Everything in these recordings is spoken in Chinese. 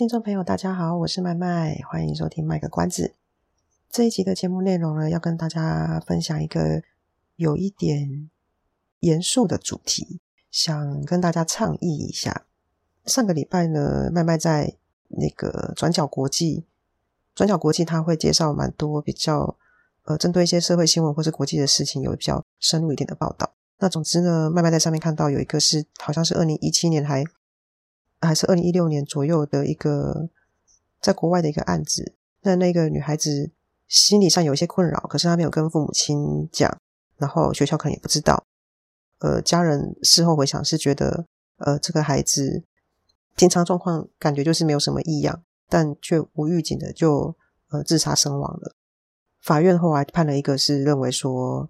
听众朋友，大家好，我是麦麦，欢迎收听《卖个关子》。这一集的节目内容呢，要跟大家分享一个有一点严肃的主题，想跟大家倡议一下。上个礼拜呢，麦麦在那个转角国际，转角国际他会介绍蛮多比较呃，针对一些社会新闻或是国际的事情，有比较深入一点的报道。那总之呢，麦麦在上面看到有一个是好像是二零一七年还。还是二零一六年左右的一个在国外的一个案子。那那个女孩子心理上有一些困扰，可是她没有跟父母亲讲，然后学校可能也不知道。呃，家人事后回想是觉得，呃，这个孩子平常状况感觉就是没有什么异样，但却无预警的就呃自杀身亡了。法院后来判了一个是认为说，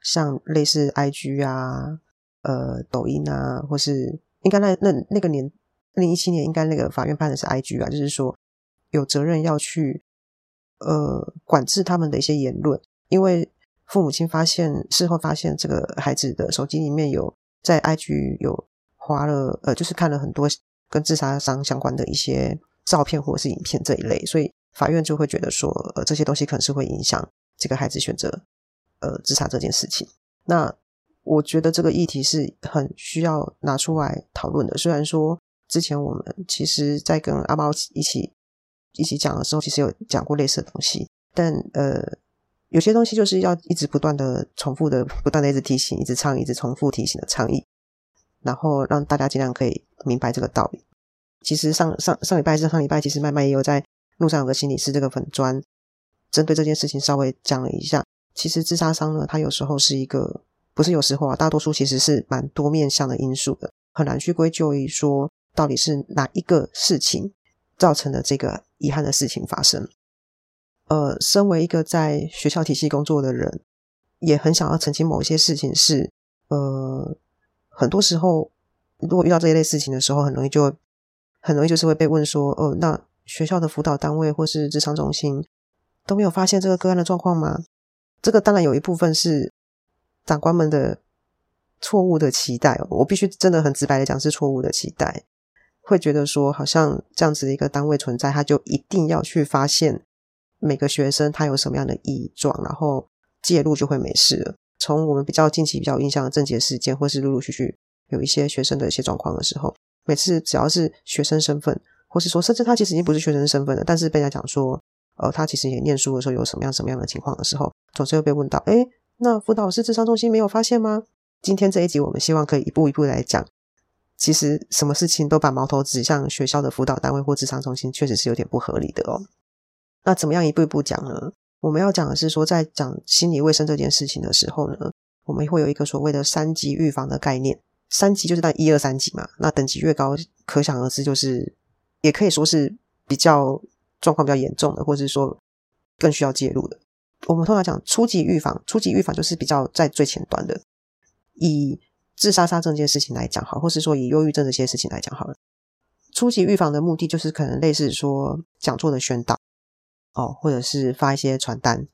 像类似 IG 啊、呃抖音啊，或是应该那那那个年。二零一七年，应该那个法院判的是 IG 啊，就是说有责任要去呃管制他们的一些言论，因为父母亲发现事后发现这个孩子的手机里面有在 IG 有花了呃，就是看了很多跟自杀伤相关的一些照片或者是影片这一类，所以法院就会觉得说呃这些东西可能是会影响这个孩子选择呃自杀这件事情。那我觉得这个议题是很需要拿出来讨论的，虽然说。之前我们其实，在跟阿猫一起一起讲的时候，其实有讲过类似的东西，但呃，有些东西就是要一直不断的重复的，不断的一直提醒，一直倡议，一直重复提醒的倡议，然后让大家尽量可以明白这个道理。其实上上上礼拜是上礼拜，其实麦麦也有在路上有个心理师这个粉专，针对这件事情稍微讲了一下。其实自杀伤呢，它有时候是一个，不是有时候啊，大多数其实是蛮多面向的因素的，很难去归咎于说。到底是哪一个事情造成了这个遗憾的事情发生？呃，身为一个在学校体系工作的人，也很想要澄清某一些事情是，呃，很多时候如果遇到这一类事情的时候，很容易就很容易就是会被问说，哦、那学校的辅导单位或是咨商中心都没有发现这个个案的状况吗？这个当然有一部分是长官们的错误的期待，我必须真的很直白的讲，是错误的期待。会觉得说，好像这样子的一个单位存在，他就一定要去发现每个学生他有什么样的异状，然后介入就会没事了。从我们比较近期比较印象的症结事件，或是陆陆续续有一些学生的一些状况的时候，每次只要是学生身份，或是说甚至他其实已经不是学生身份了，但是被人家讲说，呃，他其实也念书的时候有什么样什么样的情况的时候，总是会被问到，诶，那辅导师智商中心没有发现吗？今天这一集我们希望可以一步一步来讲。其实什么事情都把矛头指向学校的辅导单位或智商中心，确实是有点不合理的哦。那怎么样一步一步讲呢？我们要讲的是说，在讲心理卫生这件事情的时候呢，我们会有一个所谓的三级预防的概念。三级就是在一二三级嘛，那等级越高，可想而知就是也可以说是比较状况比较严重的，或者是说更需要介入的。我们通常讲初级预防，初级预防就是比较在最前端的，以。自杀杀这件事情来讲好，或是说以忧郁症这些事情来讲好了。初级预防的目的就是可能类似说讲座的宣导哦，或者是发一些传单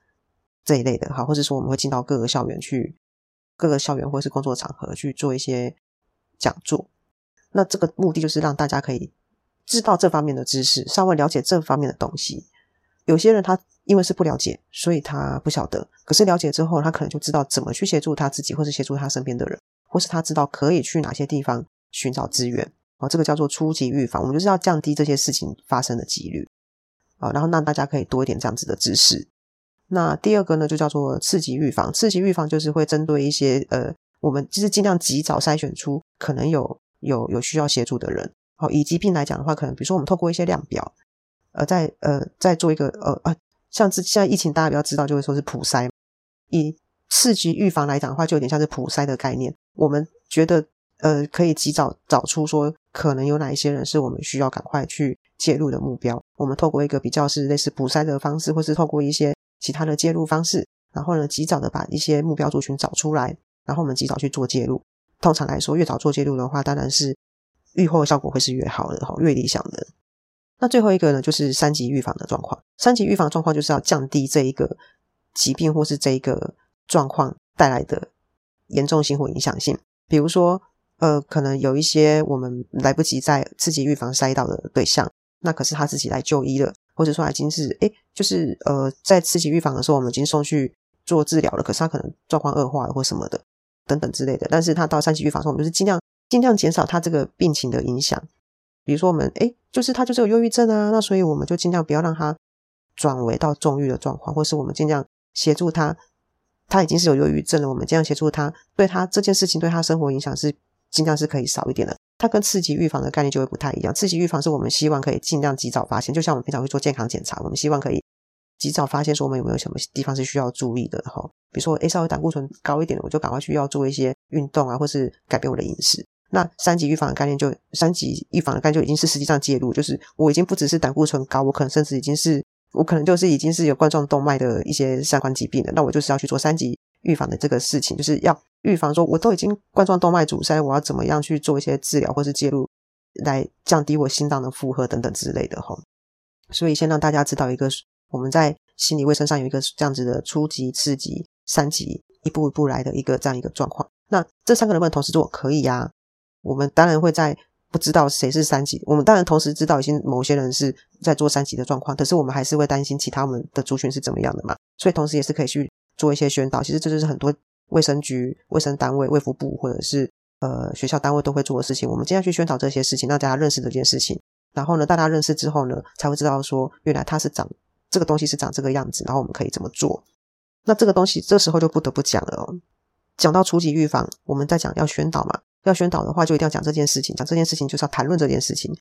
这一类的，好，或者说我们会进到各个校园去，各个校园或是工作场合去做一些讲座。那这个目的就是让大家可以知道这方面的知识，稍微了解这方面的东西。有些人他因为是不了解，所以他不晓得。可是了解之后，他可能就知道怎么去协助他自己，或是协助他身边的人。或是他知道可以去哪些地方寻找资源，哦，这个叫做初级预防。我们就是要降低这些事情发生的几率，啊，然后让大家可以多一点这样子的知识。那第二个呢，就叫做次级预防。次级预防就是会针对一些呃，我们就是尽量及早筛选出可能有有有需要协助的人。好，以疾病来讲的话，可能比如说我们透过一些量表，呃，在呃在做一个呃啊，像这现在疫情大家比较知道，就会说是普筛。以次级预防来讲的话，就有点像是普筛的概念。我们觉得呃，可以及早找出说可能有哪一些人是我们需要赶快去介入的目标。我们透过一个比较是类似补筛的方式，或是透过一些其他的介入方式，然后呢，及早的把一些目标族群找出来，然后我们及早去做介入。通常来说，越早做介入的话，当然是预后效果会是越好的哈，越理想的。那最后一个呢，就是三级预防的状况。三级预防状况就是要降低这一个疾病或是这一个状况带来的严重性或影响性。比如说，呃，可能有一些我们来不及在次级预防筛到的对象，那可是他自己来就医了，或者说已经是诶，就是呃，在次级预防的时候，我们已经送去做治疗了，可是他可能状况恶化了或什么的等等之类的。但是他到三级预防的时候，我们就是尽量尽量减少他这个病情的影响。比如说我们诶，就是他就是有忧郁症啊，那所以我们就尽量不要让他转为到重郁的状况，或是我们尽量协助他。他已经是有忧郁症了，我们这样协助他，对他这件事情对他生活影响是尽量是可以少一点的。他跟次级预防的概念就会不太一样。次级预防是我们希望可以尽量及早发现，就像我们平常会做健康检查，我们希望可以及早发现说我们有没有什么地方是需要注意的哈。比如说，诶，稍微胆固醇高一点，我就赶快需要做一些运动啊，或是改变我的饮食。那三级预防的概念就三级预防的概念就已经是实际上介入，就是我已经不只是胆固醇高，我可能甚至已经是。我可能就是已经是有冠状动脉的一些相关疾病了，那我就是要去做三级预防的这个事情，就是要预防说我都已经冠状动脉阻塞，我要怎么样去做一些治疗或是介入，来降低我心脏的负荷等等之类的哈。所以先让大家知道一个我们在心理卫生上有一个这样子的初级、次级、三级一步一步来的一个这样一个状况。那这三个能不能同时做？可以呀。我们当然会在。不知道谁是三级，我们当然同时知道已经某些人是在做三级的状况，可是我们还是会担心其他我们的族群是怎么样的嘛，所以同时也是可以去做一些宣导。其实这就是很多卫生局、卫生单位、卫福部或者是呃学校单位都会做的事情。我们今天去宣导这些事情，让大家认识这件事情。然后呢，大家认识之后呢，才会知道说原来它是长这个东西是长这个样子，然后我们可以怎么做。那这个东西这时候就不得不讲了哦。讲到初级预防，我们在讲要宣导嘛。要宣导的话，就一定要讲这件事情。讲这件事情，就是要谈论这件事情。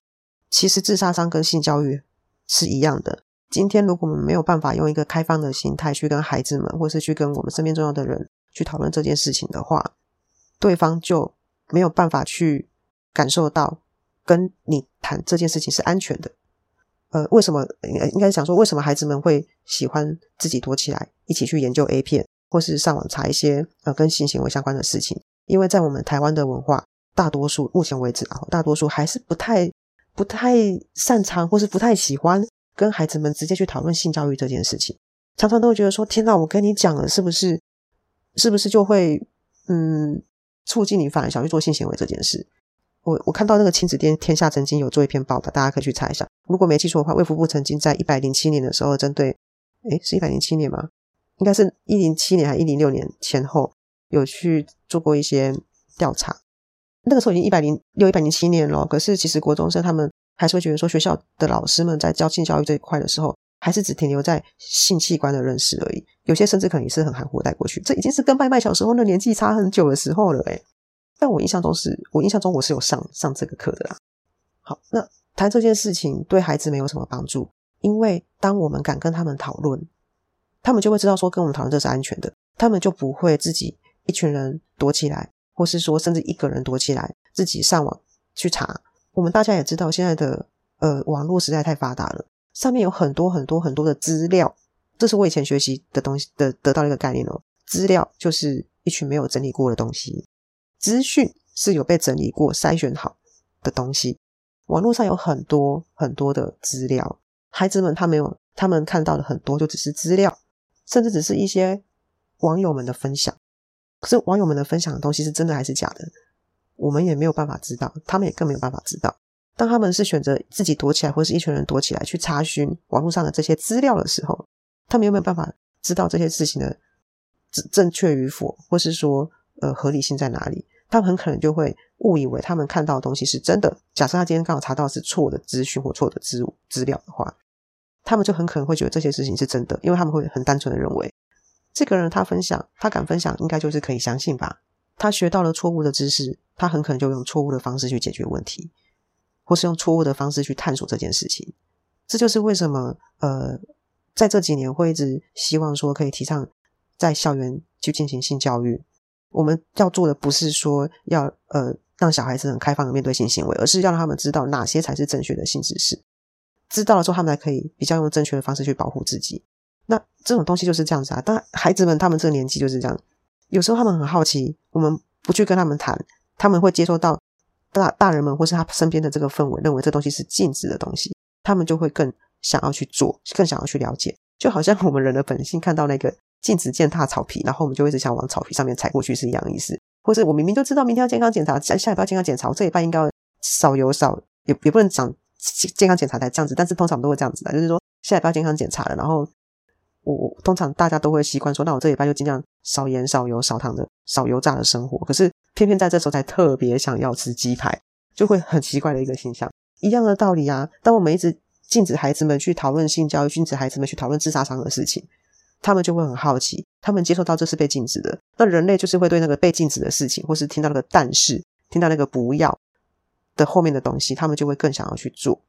其实自杀伤跟性教育是一样的。今天，如果我们没有办法用一个开放的心态去跟孩子们，或是去跟我们身边重要的人去讨论这件事情的话，对方就没有办法去感受到跟你谈这件事情是安全的。呃，为什么？应该想说，为什么孩子们会喜欢自己躲起来，一起去研究 A 片，或是上网查一些呃跟性行为相关的事情？因为在我们台湾的文化，大多数目前为止啊，大多数还是不太不太擅长，或是不太喜欢跟孩子们直接去讨论性教育这件事情。常常都会觉得说：“天哪，我跟你讲了，是不是？是不是就会嗯促进你反而想去做性行为这件事？”我我看到那个亲子天天下曾经有做一篇报道，大家可以去查一下。如果没记错的话，卫福部曾经在一百零七年的时候，针对诶是一百零七年吗？应该是一零七年还是一零六年前后。有去做过一些调查，那个时候已经一百零六、一百零七年了。可是其实国中生他们还是会觉得说，学校的老师们在教性教育这一块的时候，还是只停留在性器官的认识而已。有些甚至可能也是很含糊带过去。这已经是跟麦麦小时候那年纪差很久的时候了诶。但我印象中是，我印象中我是有上上这个课的啦。好，那谈这件事情对孩子没有什么帮助，因为当我们敢跟他们讨论，他们就会知道说跟我们讨论这是安全的，他们就不会自己。一群人躲起来，或是说甚至一个人躲起来，自己上网去查。我们大家也知道，现在的呃网络实在太发达了，上面有很多很多很多的资料。这是我以前学习的东西的得到一个概念哦。资料就是一群没有整理过的东西，资讯是有被整理过、筛选好的东西。网络上有很多很多的资料，孩子们他没有，他们看到的很多就只是资料，甚至只是一些网友们的分享。可是网友们的分享的东西是真的还是假的，我们也没有办法知道，他们也更没有办法知道。当他们是选择自己躲起来，或是一群人躲起来去查询网络上的这些资料的时候，他们有没有办法知道这些事情的正正确与否，或是说呃合理性在哪里？他们很可能就会误以为他们看到的东西是真的。假设他今天刚好查到是错的资讯或错的资资料的话，他们就很可能会觉得这些事情是真的，因为他们会很单纯的认为。这个人他分享，他敢分享，应该就是可以相信吧？他学到了错误的知识，他很可能就用错误的方式去解决问题，或是用错误的方式去探索这件事情。这就是为什么，呃，在这几年会一直希望说可以提倡在校园去进行性教育。我们要做的不是说要呃让小孩子很开放的面对性行为，而是要让他们知道哪些才是正确的性知识。知道了之后，他们才可以比较用正确的方式去保护自己。那这种东西就是这样子啊。当然，孩子们他们这个年纪就是这样，有时候他们很好奇，我们不去跟他们谈，他们会接受到大大人们或是他身边的这个氛围，认为这东西是禁止的东西，他们就会更想要去做，更想要去了解。就好像我们人的本性看到那个禁止践踏草皮，然后我们就一直想往草皮上面踩过去是一样的意思。或是我明明就知道明天要健康检查，下下礼拜健康检查，我这礼拜应该要少油少，也也不能讲。健康检查才这样子，但是通常都会这样子的，就是说下礼拜要健康检查了，然后我，我通常大家都会习惯说，那我这礼拜就尽量少盐、少油、少糖的、少油炸的生活。可是偏偏在这时候才特别想要吃鸡排，就会很奇怪的一个现象。一样的道理啊，当我们一直禁止孩子们去讨论性教育，禁止孩子们去讨论自杀伤的事情，他们就会很好奇，他们接受到这是被禁止的，那人类就是会对那个被禁止的事情，或是听到那个但是，听到那个不要。的后面的东西，他们就会更想要去做。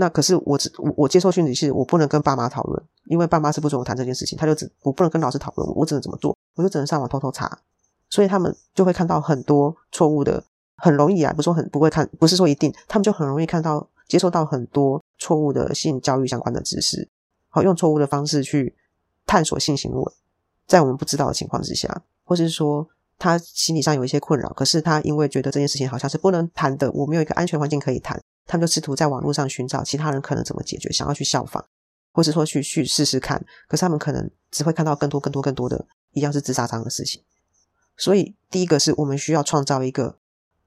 那可是我只我我接受讯息是，我不能跟爸妈讨论，因为爸妈是不准我谈这件事情。他就只我不能跟老师讨论，我只能怎么做，我就只能上网偷偷查。所以他们就会看到很多错误的，很容易啊，不是说很不会看，不是说一定，他们就很容易看到接受到很多错误的性教育相关的知识，好用错误的方式去探索性行为，在我们不知道的情况之下，或是说。他心理上有一些困扰，可是他因为觉得这件事情好像是不能谈的，我没有一个安全环境可以谈，他们就试图在网络上寻找其他人可能怎么解决，想要去效仿，或是说去去试试看，可是他们可能只会看到更多更多更多的一样是自杀这样的事情。所以第一个是我们需要创造一个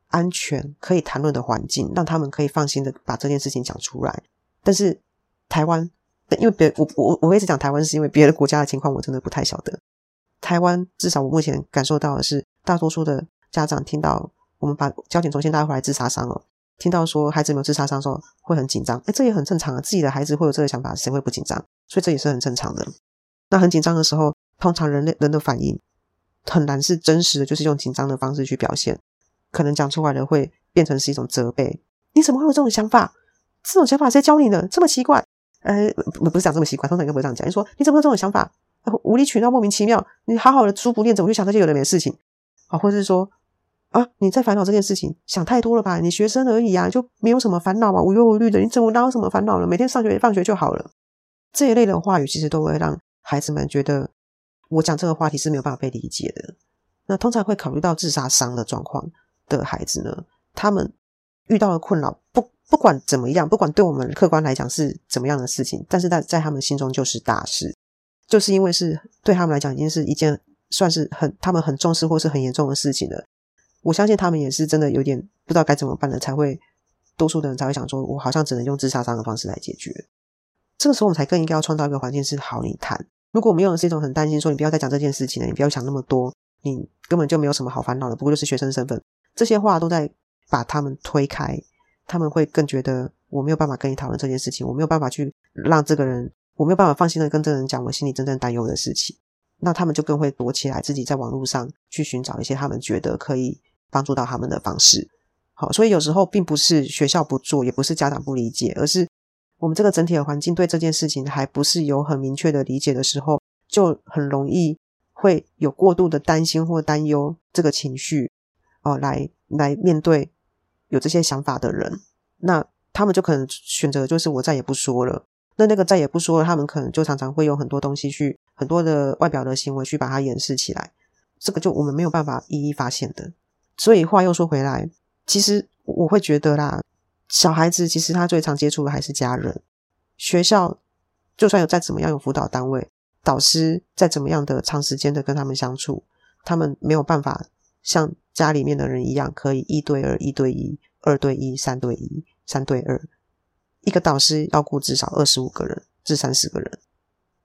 安全可以谈论的环境，让他们可以放心的把这件事情讲出来。但是台湾，因为别我我我一直讲台湾，是因为别的国家的情况我真的不太晓得。台湾至少我目前感受到的是，大多数的家长听到我们把焦点重新带回来自杀伤了，听到说孩子没有自杀伤的时候会很紧张，诶，这也很正常啊，自己的孩子会有这个想法，谁会不紧张？所以这也是很正常的。那很紧张的时候，通常人类人的反应很难是真实的，就是用紧张的方式去表现，可能讲出来的会变成是一种责备。你怎么会有这种想法？这种想法谁教你的？这么奇怪？呃，不不是讲这么奇怪，通常应该不会这样讲。你说你怎么会有这种想法？无理取闹，莫名其妙。你好好的书不念，怎么去想这些有的没的事情啊？或者是说啊，你在烦恼这件事情，想太多了吧？你学生而已啊，就没有什么烦恼吧，无忧无虑的，你怎么哪有什么烦恼了？每天上学放学就好了。这一类的话语，其实都会让孩子们觉得我讲这个话题是没有办法被理解的。那通常会考虑到自杀伤的状况的孩子呢，他们遇到的困扰，不不管怎么样，不管对我们客观来讲是怎么样的事情，但是在在他们心中就是大事。就是因为是对他们来讲已经是一件算是很他们很重视或是很严重的事情了，我相信他们也是真的有点不知道该怎么办了，才会多数的人才会想说，我好像只能用自杀这样的方式来解决。这个时候我们才更应该要创造一个环境是好你谈。如果我们用的是一种很担心说你不要再讲这件事情了，你不要想那么多，你根本就没有什么好烦恼的，不过就是学生身份，这些话都在把他们推开，他们会更觉得我没有办法跟你讨论这件事情，我没有办法去让这个人。我没有办法放心的跟这个人讲我心里真正担忧的事情，那他们就更会躲起来，自己在网络上去寻找一些他们觉得可以帮助到他们的方式。好，所以有时候并不是学校不做，也不是家长不理解，而是我们这个整体的环境对这件事情还不是有很明确的理解的时候，就很容易会有过度的担心或担忧这个情绪哦，来来面对有这些想法的人，那他们就可能选择就是我再也不说了。那那个再也不说了，他们可能就常常会有很多东西去，很多的外表的行为去把它掩饰起来，这个就我们没有办法一一发现的。所以话又说回来，其实我会觉得啦，小孩子其实他最常接触的还是家人，学校就算有再怎么样有辅导单位，导师再怎么样的长时间的跟他们相处，他们没有办法像家里面的人一样，可以一对二、一对一、二对一、三对一、三对二。一个导师要顾至少二十五个人至三十个人，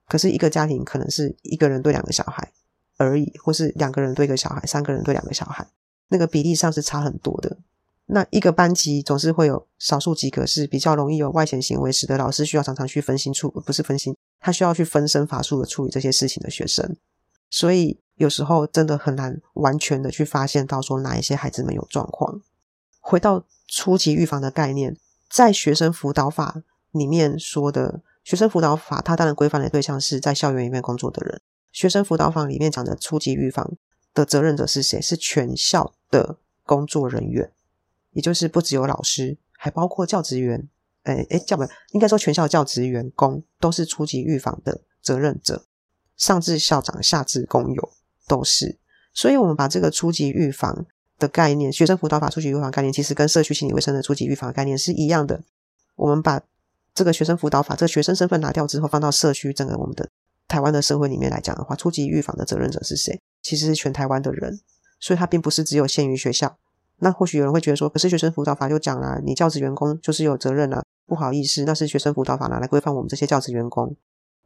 可是一个家庭可能是一个人对两个小孩而已，或是两个人对一个小孩，三个人对两个小孩，那个比例上是差很多的。那一个班级总是会有少数几个是比较容易有外显行为，使得老师需要常常去分心处，不是分心，他需要去分身乏术的处理这些事情的学生。所以有时候真的很难完全的去发现到说哪一些孩子们有状况。回到初级预防的概念。在学生辅导法里面说的，学生辅导法，它当然规范的对象是在校园里面工作的人。学生辅导法里面讲的初级预防的责任者是谁？是全校的工作人员。也就是不只有老师，还包括教职员，诶诶，教不应该说全校教职员工都是初级预防的责任者，上至校长，下至工友都是。所以，我们把这个初级预防的概念，学生辅导法初级预防概念，其实跟社区心理卫生的初级预防概念是一样的。我们把这个学生辅导法，这个学生身份拿掉之后，放到社区整个我们的台湾的社会里面来讲的话，初级预防的责任者是谁？其实是全台湾的人，所以它并不是只有限于学校。那或许有人会觉得说，可是学生辅导法就讲了，你教职员工就是有责任了。不好意思，那是学生辅导法拿来规范我们这些教职员工，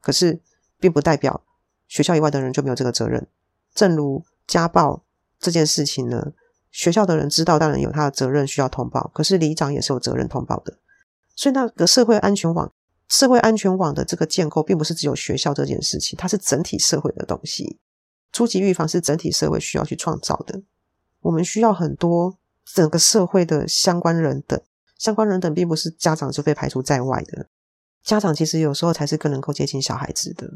可是并不代表学校以外的人就没有这个责任。正如家暴这件事情呢，学校的人知道，当然有他的责任需要通报。可是里长也是有责任通报的。所以那个社会安全网，社会安全网的这个建构，并不是只有学校这件事情，它是整体社会的东西。初级预防是整体社会需要去创造的。我们需要很多整个社会的相关人等，相关人等并不是家长就被排除在外的。家长其实有时候才是更能够接近小孩子的。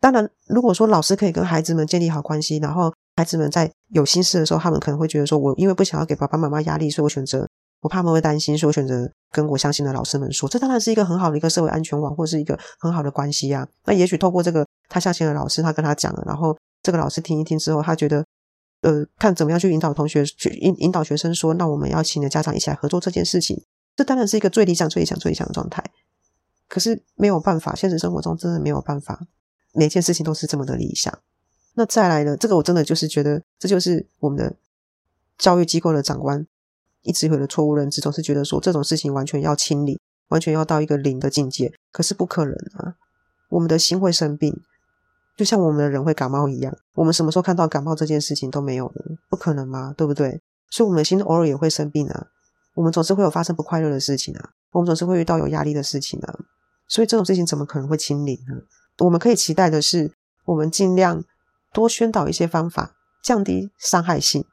当然，如果说老师可以跟孩子们建立好关系，然后孩子们在有心事的时候，他们可能会觉得说：“我因为不想要给爸爸妈妈压力，所以我选择，我怕他们会担心，所以我选择跟我相信的老师们说。”这当然是一个很好的一个社会安全网，或是一个很好的关系啊。那也许透过这个他相信的老师，他跟他讲了，然后这个老师听一听之后，他觉得，呃，看怎么样去引导同学，去引引导学生说：“那我们要请的家长一起来合作这件事情。”这当然是一个最理想、最理想、最理想的状态。可是没有办法，现实生活中真的没有办法。每件事情都是这么的理想，那再来呢？这个我真的就是觉得，这就是我们的教育机构的长官一直有的错误认知，总是觉得说这种事情完全要清理，完全要到一个零的境界，可是不可能啊！我们的心会生病，就像我们的人会感冒一样，我们什么时候看到感冒这件事情都没有了？不可能吗？对不对？所以我们的心偶尔也会生病啊，我们总是会有发生不快乐的事情啊，我们总是会遇到有压力的事情啊，所以这种事情怎么可能会清零呢？我们可以期待的是，我们尽量多宣导一些方法，降低伤害性，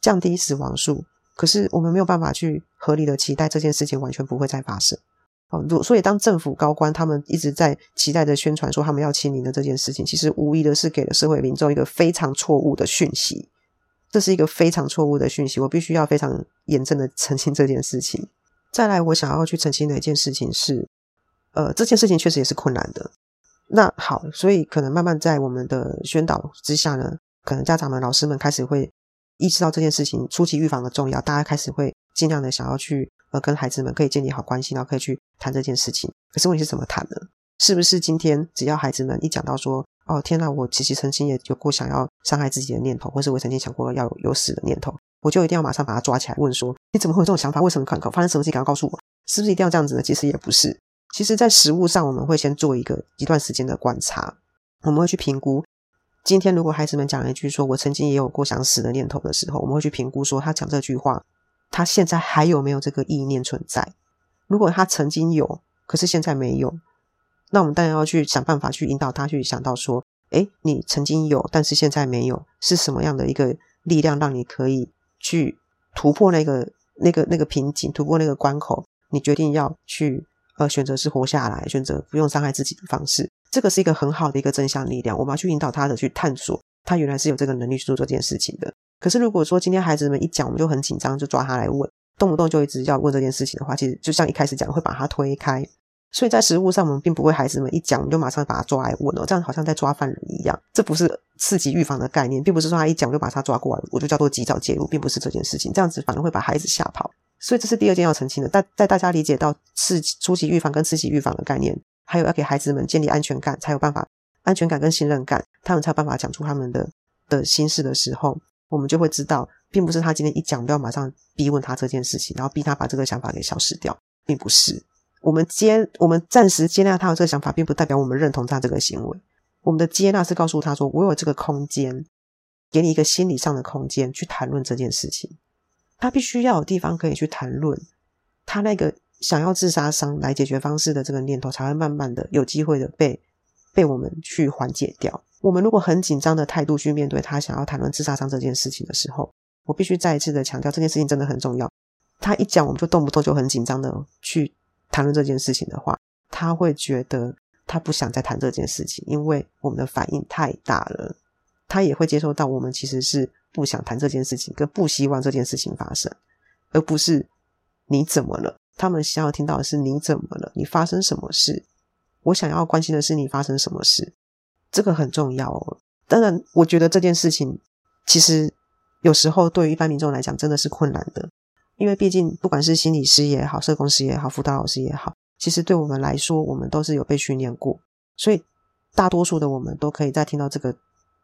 降低死亡数。可是我们没有办法去合理的期待这件事情完全不会再发生。哦，所以当政府高官他们一直在期待的宣传说他们要清零的这件事情，其实无疑的是给了社会民众一个非常错误的讯息。这是一个非常错误的讯息，我必须要非常严正的澄清这件事情。再来，我想要去澄清的一件事情是，呃，这件事情确实也是困难的。那好，所以可能慢慢在我们的宣导之下呢，可能家长们、老师们开始会意识到这件事情初期预防的重要，大家开始会尽量的想要去呃跟孩子们可以建立好关系，然后可以去谈这件事情。可是问题是怎么谈呢？是不是今天只要孩子们一讲到说，哦天呐，我其实曾经也有过想要伤害自己的念头，或是我曾经想过要有有死的念头，我就一定要马上把他抓起来问说，你怎么会有这种想法？为什么可能发生什么事情？赶快告诉我，是不是一定要这样子呢？其实也不是。其实，在实务上，我们会先做一个一段时间的观察，我们会去评估。今天，如果孩子们讲了一句说“我曾经也有过想死的念头”的时候，我们会去评估说他讲这句话，他现在还有没有这个意念存在？如果他曾经有，可是现在没有，那我们当然要去想办法去引导他去想到说：“诶，你曾经有，但是现在没有，是什么样的一个力量让你可以去突破那个那个那个瓶颈，突破那个关口？你决定要去。”呃，选择是活下来，选择不用伤害自己的方式，这个是一个很好的一个正向力量。我们要去引导他的去探索，他原来是有这个能力去做这件事情的。可是如果说今天孩子们一讲，我们就很紧张，就抓他来问，动不动就一直要问这件事情的话，其实就像一开始讲，会把他推开。所以在实务上，我们并不会孩子们一讲，我们就马上把他抓来问哦，这样好像在抓犯人一样。这不是刺激预防的概念，并不是说他一讲就把他抓过来，我就叫做及早介入，并不是这件事情。这样子反而会把孩子吓跑。所以这是第二件要澄清的，但在大家理解到次初级预防跟次级预防的概念，还有要给孩子们建立安全感，才有办法安全感跟信任感，他们才有办法讲出他们的的心事的时候，我们就会知道，并不是他今天一讲就要马上逼问他这件事情，然后逼他把这个想法给消失掉，并不是。我们接我们暂时接纳他的这个想法，并不代表我们认同他这个行为。我们的接纳是告诉他说，我有这个空间，给你一个心理上的空间去谈论这件事情。他必须要有地方可以去谈论，他那个想要自杀伤来解决方式的这个念头，才会慢慢的有机会的被被我们去缓解掉。我们如果很紧张的态度去面对他想要谈论自杀伤这件事情的时候，我必须再一次的强调，这件事情真的很重要。他一讲，我们就动不动就很紧张的去谈论这件事情的话，他会觉得他不想再谈这件事情，因为我们的反应太大了。他也会接受到我们其实是。不想谈这件事情，跟不希望这件事情发生，而不是你怎么了？他们想要听到的是你怎么了？你发生什么事？我想要关心的是你发生什么事，这个很重要哦。当然，我觉得这件事情其实有时候对于一般民众来讲真的是困难的，因为毕竟不管是心理师也好，社工师也好，辅导老师也好，其实对我们来说，我们都是有被训练过，所以大多数的我们都可以在听到这个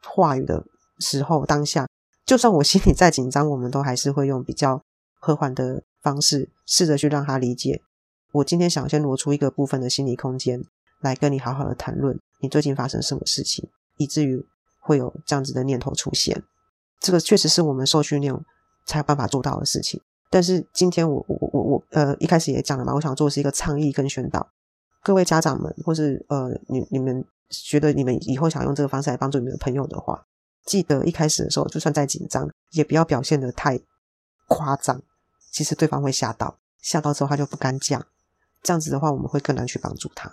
话语的时候，当下就算我心里再紧张，我们都还是会用比较和缓的方式，试着去让他理解。我今天想先挪出一个部分的心理空间。来跟你好好的谈论你最近发生什么事情，以至于会有这样子的念头出现。这个确实是我们受训练才有办法做到的事情。但是今天我我我我呃一开始也讲了嘛，我想做是一个倡议跟宣导。各位家长们，或是呃你你们觉得你们以后想用这个方式来帮助你们的朋友的话，记得一开始的时候就算再紧张，也不要表现的太夸张。其实对方会吓到，吓到之后他就不敢讲。这样子的话，我们会更难去帮助他。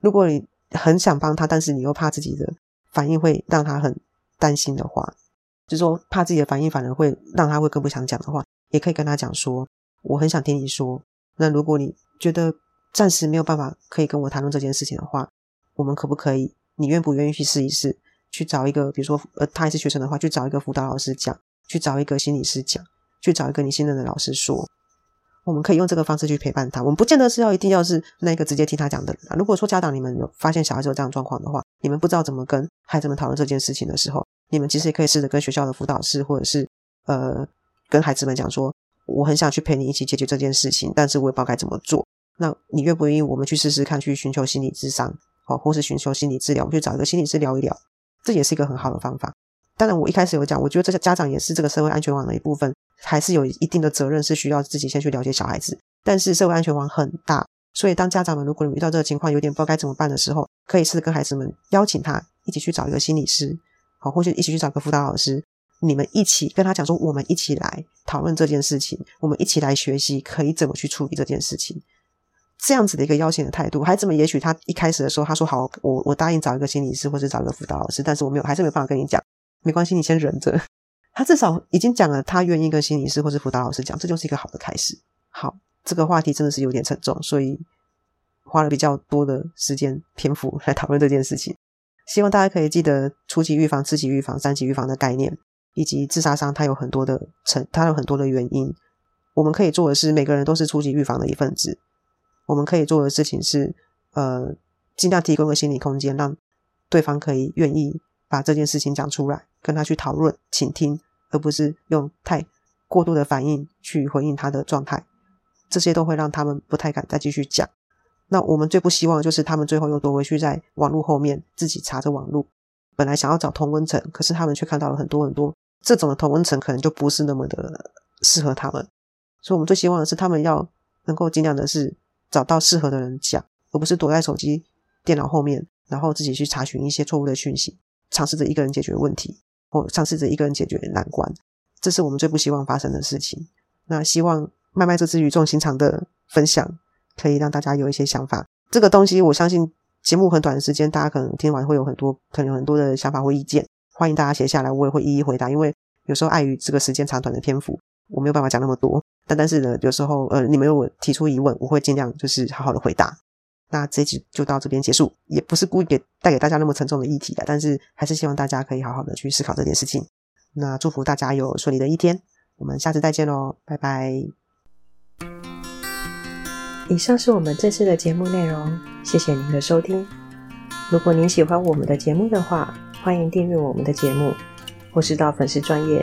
如果你很想帮他，但是你又怕自己的反应会让他很担心的话，就是说怕自己的反应反而会让他会更不想讲的话，也可以跟他讲说，我很想听你说。那如果你觉得暂时没有办法可以跟我谈论这件事情的话，我们可不可以？你愿不愿意去试一试？去找一个，比如说呃，他还是学生的话，去找一个辅导老师讲，去找一个心理师讲，去找一个你信任的老师说。我们可以用这个方式去陪伴他，我们不见得是要一定要是那个直接听他讲的人啊。如果说家长你们有发现小孩子有这样状况的话，你们不知道怎么跟孩子们讨论这件事情的时候，你们其实也可以试着跟学校的辅导师，或者是呃跟孩子们讲说，我很想去陪你一起解决这件事情，但是我也不知道该怎么做。那你愿不愿意我们去试试看，去寻求心理咨商，好，或是寻求心理治疗，我去找一个心理师聊一聊，这也是一个很好的方法。当然，我一开始有讲，我觉得这个家长也是这个社会安全网的一部分。还是有一定的责任，是需要自己先去了解小孩子。但是社会安全网很大，所以当家长们如果你遇到这个情况，有点不知道该怎么办的时候，可以试着跟孩子们邀请他一起去找一个心理师，好，或者一起去找个辅导老师，你们一起跟他讲说，我们一起来讨论这件事情，我们一起来学习可以怎么去处理这件事情。这样子的一个邀请的态度，孩子们也许他一开始的时候他说好，我我答应找一个心理师或者找一个辅导老师，但是我没有，还是没办法跟你讲，没关系，你先忍着。他至少已经讲了，他愿意跟心理师或是辅导老师讲，这就是一个好的开始。好，这个话题真的是有点沉重，所以花了比较多的时间篇幅来讨论这件事情。希望大家可以记得初级预防、次级预防、三级预防的概念，以及自杀伤它有很多的成，它有很多的原因。我们可以做的是，每个人都是初级预防的一份子。我们可以做的事情是，呃，尽量提供个心理空间，让对方可以愿意把这件事情讲出来，跟他去讨论、倾听。而不是用太过度的反应去回应他的状态，这些都会让他们不太敢再继续讲。那我们最不希望的就是他们最后又躲回去在网络后面自己查着网络，本来想要找同温层，可是他们却看到了很多很多这种的同温层，可能就不是那么的适合他们。所以，我们最希望的是他们要能够尽量的是找到适合的人讲，而不是躲在手机、电脑后面，然后自己去查询一些错误的讯息，尝试着一个人解决问题。或尝试着一个人解决难关，这是我们最不希望发生的事情。那希望麦麦这次语重心长的分享，可以让大家有一些想法。这个东西，我相信节目很短的时间，大家可能听完会有很多，可能有很多的想法或意见。欢迎大家写下来，我也会一一回答。因为有时候碍于这个时间长短的篇幅，我没有办法讲那么多。但但是呢，有时候呃，你们有提出疑问，我会尽量就是好好的回答。那这一集就到这边结束，也不是故意给带给大家那么沉重的议题的，但是还是希望大家可以好好的去思考这件事情。那祝福大家有顺利的一天，我们下次再见喽，拜拜。以上是我们这次的节目内容，谢谢您的收听。如果您喜欢我们的节目的话，欢迎订阅我们的节目，或是到粉丝专业